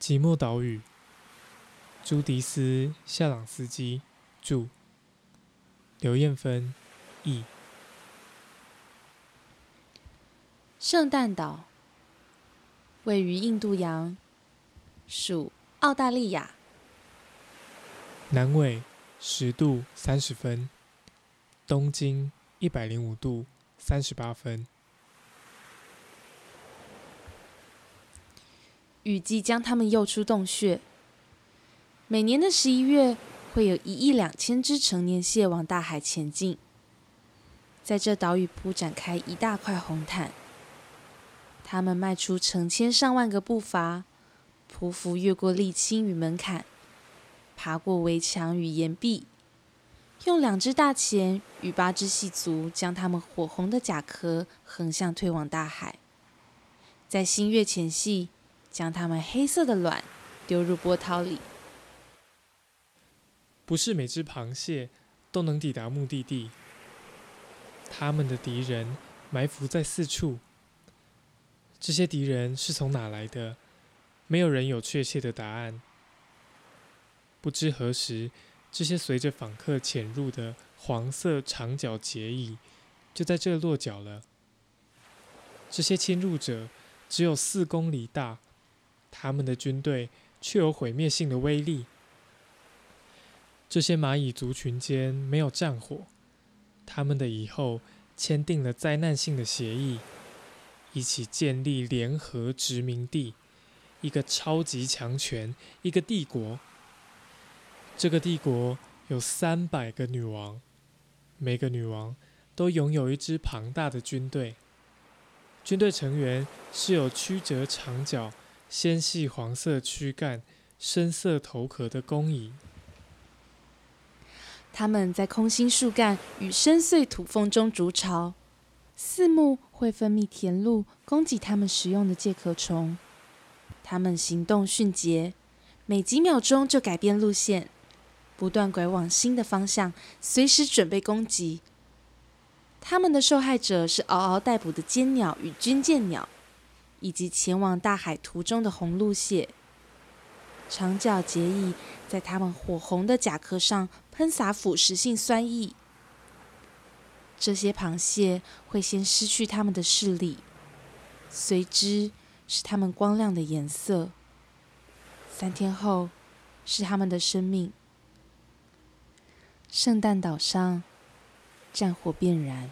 即墨岛屿，朱迪斯·夏朗斯基著，刘艳芬译。圣诞岛位于印度洋，属澳大利亚，南纬十度三十分，东经一百零五度三十八分。雨季将它们诱出洞穴。每年的十一月，会有一亿两千只成年蟹往大海前进，在这岛屿铺展开一大块红毯。它们迈出成千上万个步伐，匍匐越过沥青与门槛，爬过围墙与岩壁，用两只大钳与八只细足将它们火红的甲壳横向推往大海。在新月前夕。将它们黑色的卵丢入波涛里。不是每只螃蟹都能抵达目的地，他们的敌人埋伏在四处。这些敌人是从哪来的？没有人有确切的答案。不知何时，这些随着访客潜入的黄色长脚结蚁就在这落脚了。这些侵入者只有四公里大。他们的军队却有毁灭性的威力。这些蚂蚁族群间没有战火，他们的以后签订了灾难性的协议，一起建立联合殖民地，一个超级强权，一个帝国。这个帝国有三百个女王，每个女王都拥有一支庞大的军队，军队成员是有曲折长角。纤细黄色躯干、深色头壳的工蚁，它们在空心树干与深邃土缝中筑巢。四目会分泌甜露，供给它们食用的介壳虫。它们行动迅捷，每几秒钟就改变路线，不断拐往新的方向，随时准备攻击。它们的受害者是嗷嗷待哺的尖鸟与军舰鸟。以及前往大海途中的红鹿蟹、长脚结蚁，在它们火红的甲壳上喷洒腐蚀性酸液。这些螃蟹会先失去它们的视力，随之是它们光亮的颜色。三天后，是它们的生命。圣诞岛上，战火遍燃。